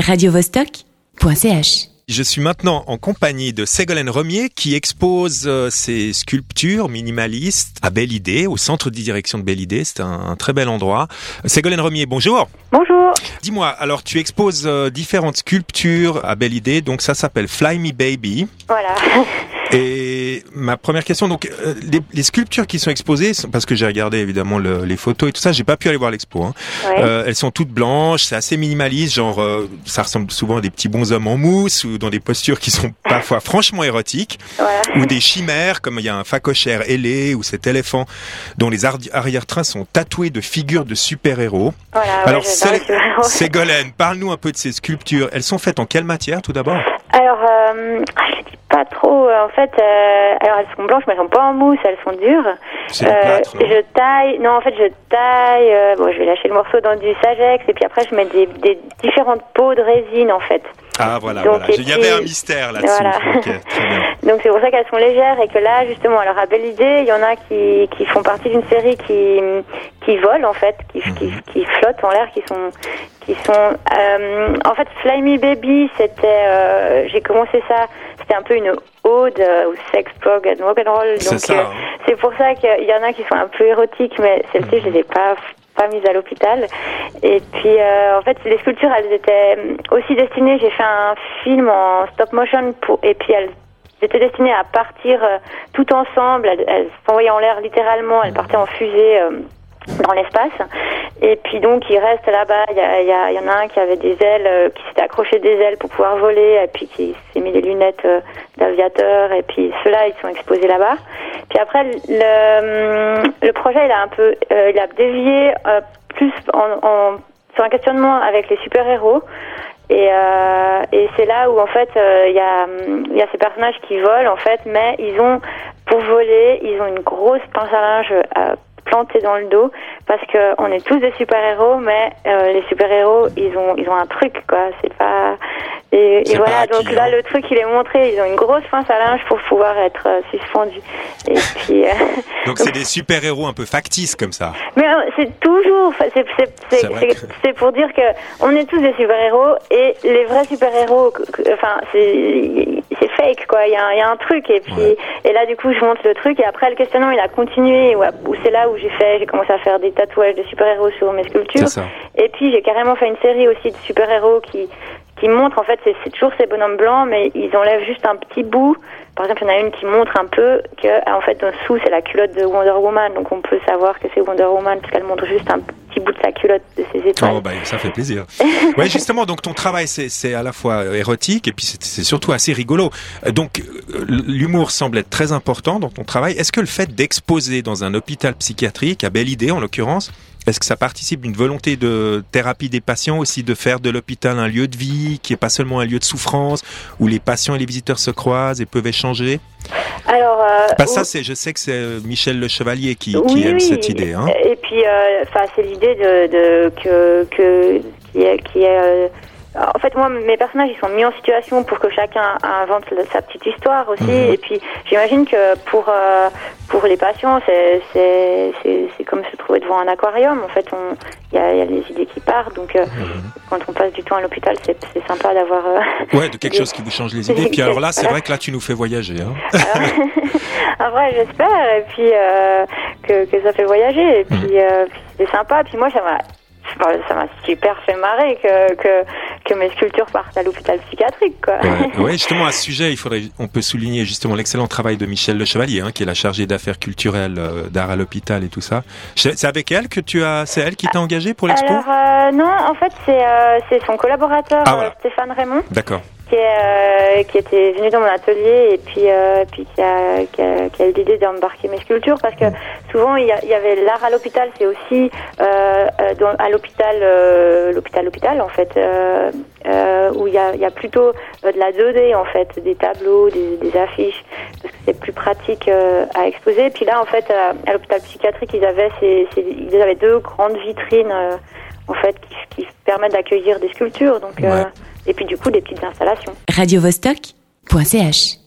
radiovostok.ch Je suis maintenant en compagnie de Ségolène Remier qui expose euh, ses sculptures minimalistes à Belle Idée, au centre de direction de Belle Idée. C'est un, un très bel endroit. Ségolène Remier, bonjour. Bonjour. Dis-moi, alors tu exposes euh, différentes sculptures à Belle Idée, donc ça s'appelle Fly Me Baby. Voilà. Et ma première question, donc euh, les, les sculptures qui sont exposées, parce que j'ai regardé évidemment le- les photos et tout ça, j'ai pas pu aller voir l'expo. Hein. Ouais. Euh, elles sont toutes blanches, c'est assez minimaliste, genre euh, ça ressemble souvent à des petits bonshommes en mousse ou dans des postures qui sont parfois franchement érotiques, voilà. ou des chimères comme il y a un facochère ailé ou cet éléphant dont les arrière-trains sont tatoués de figures de super-héros. Voilà. ouais, Alors. Ségolène, parle-nous un peu de ces sculptures. Elles sont faites en quelle matière tout d'abord? Alors, euh, je dis pas trop. euh, En fait, euh, alors elles sont blanches, mais elles sont pas en mousse, elles sont dures. Euh, plâtre, je taille. Non, en fait, je taille. euh, bon, je vais lâcher le morceau dans du Sagex et puis après, je mets des, des différentes peaux de résine, en fait. Ah voilà, Donc, voilà. Il y avait un mystère là-dessus. Voilà. Donc c'est pour ça qu'elles sont légères et que là justement alors à Belle Idée il y en a qui, qui font partie d'une série qui qui volent en fait qui, qui, Mhm. qui flottent en l'air qui sont qui sont euh, en fait Fly Me Baby c'était euh, j'ai commencé ça c'était un peu une ode euh, au sex prog and rock and roll C'est donc ça. euh, hein. c'est pour ça qu'il y en a qui sont un peu érotiques mais celles-ci je les ai pas pas mises à l'hôpital. Et puis euh, en fait les sculptures elles étaient aussi destinées j'ai fait un film en stop motion pour et puis elles étaient destinées à partir euh, tout ensemble. Elles, elles s'envoyaient en l'air littéralement elles partaient en fusée euh, dans l'espace. Et puis donc il reste là-bas il y, en a un qui avait des ailes euh, qui s'était accroché des ailes pour pouvoir voler et puis qui s'est mis des lunettes d'aviateur. Et puis ceux-là ils sont exposés là-bas puis après le, projet il a un peu euh, il a dévié euh, plus sur un questionnement avec les super-héros. Et, euh, et c'est là où en fait il y, a, ces personnages qui volent en fait mais ils ont pour voler ils ont une grosse pince à linge plantée dans le dos parce que on est tous des super-héros mais euh, les super-héros ils ont ils ont un truc quoi. C'est pas et, voilà donc là le truc il est montré ils ont une grosse pince à linge pour pouvoir être euh, suspendus et puis euh, Donc c'est des super-héros un peu factices comme ça. mais euh, c'est toujours, c'est pour dire que on est tous des super-héros et les vrais super-héros, enfin c'est fake quoi. Il y a, il y a un truc et puis Ouais. et là du coup je monte le truc et après le questionnement il a continué où, où c'est là où j'ai fait, j'ai commencé à faire des tatouages de super-héros sur mes sculptures et puis j'ai carrément fait une série aussi de super-héros qui qui montre en fait c'est toujours ces bonhommes blancs mais ils enlèvent juste un petit bout. Par exemple, il y en a une qui montre un peu que en fait dessous c'est la culotte de Wonder Woman donc on peut savoir que c'est Wonder Woman puisqu'elle montre juste un petit bout de sa culotte de ses étoiles. Oh, bah, ça fait plaisir. ouais, justement, donc ton travail, c'est, à la fois érotique et puis c'est, c'est surtout assez rigolo. Euh, Donc, euh, l'humour semble être très important dans ton travail. Est-ce que le fait d'exposer dans un hôpital psychiatrique, à Belle Idée en l'occurrence, est-ce que ça participe d'une volonté de thérapie des patients aussi de faire de l'hôpital un lieu de vie qui est pas seulement un lieu de souffrance où les patients et les visiteurs se croisent et peuvent échanger? Alors euh, Bah, ça, c'est, je sais que c'est euh, Michel Le Chevalier qui, qui oui, aime oui. cette idée. Hein. Et puis, euh, enfin, c'est l'idée de, de que que qui est qui est. euh, en fait, moi, mes personnages, ils sont mis en situation pour que chacun invente sa petite histoire aussi. Mhm. Et puis, j'imagine que pour euh, pour les patients, c'est c'est c'est c'est comme se trouver devant un aquarium. En fait, on il y a, il y a les idées qui partent. Donc, euh, quand on passe du temps à l'hôpital, c'est c'est sympa d'avoir. euh, Ouais, de quelque chose qui vous change les idées. Puis alors là, c'est vrai que là, tu nous fais voyager. Hein. En vrai, j'espère, et puis euh, que, que ça fait voyager, et puis, euh, puis c'était sympa. Puis moi, ça m'a, ça m'a super fait marrer que, que que mes sculptures partent à l'hôpital psychiatrique, quoi. Ouais, ouais, justement à ce sujet, il faudrait, on peut souligner justement l'excellent travail de Michel Le Chevalier, hein, qui est la chargée d'affaires culturelles euh, d'art à l'hôpital et tout ça. C'est avec elle que tu as, c'est elle qui t'a engagé pour l'expo? Alors euh, non, en fait, c'est euh, son collaborateur Ah, voilà. euh, Stéphane Raymond D'accord. Qui euh, qui était venu dans mon atelier et puis euh, puis qui a qui a, qui a eu l'idée d'embarquer mes sculptures parce que souvent il y, avait l'art à l'hôpital c'est aussi euh, euh, à l'hôpital euh, l'hôpital l'hôpital en fait euh, où il y a, il y a plutôt de la 2D en fait des tableaux des, des affiches parce que c'est plus pratique à exposer puis là en fait à, l'hôpital psychiatrique ils avaient ces, ces- ils avaient deux grandes vitrines en fait qui, qui permettent d'accueillir des sculptures donc. Et puis du coup des petites installations. Radiovostok.ch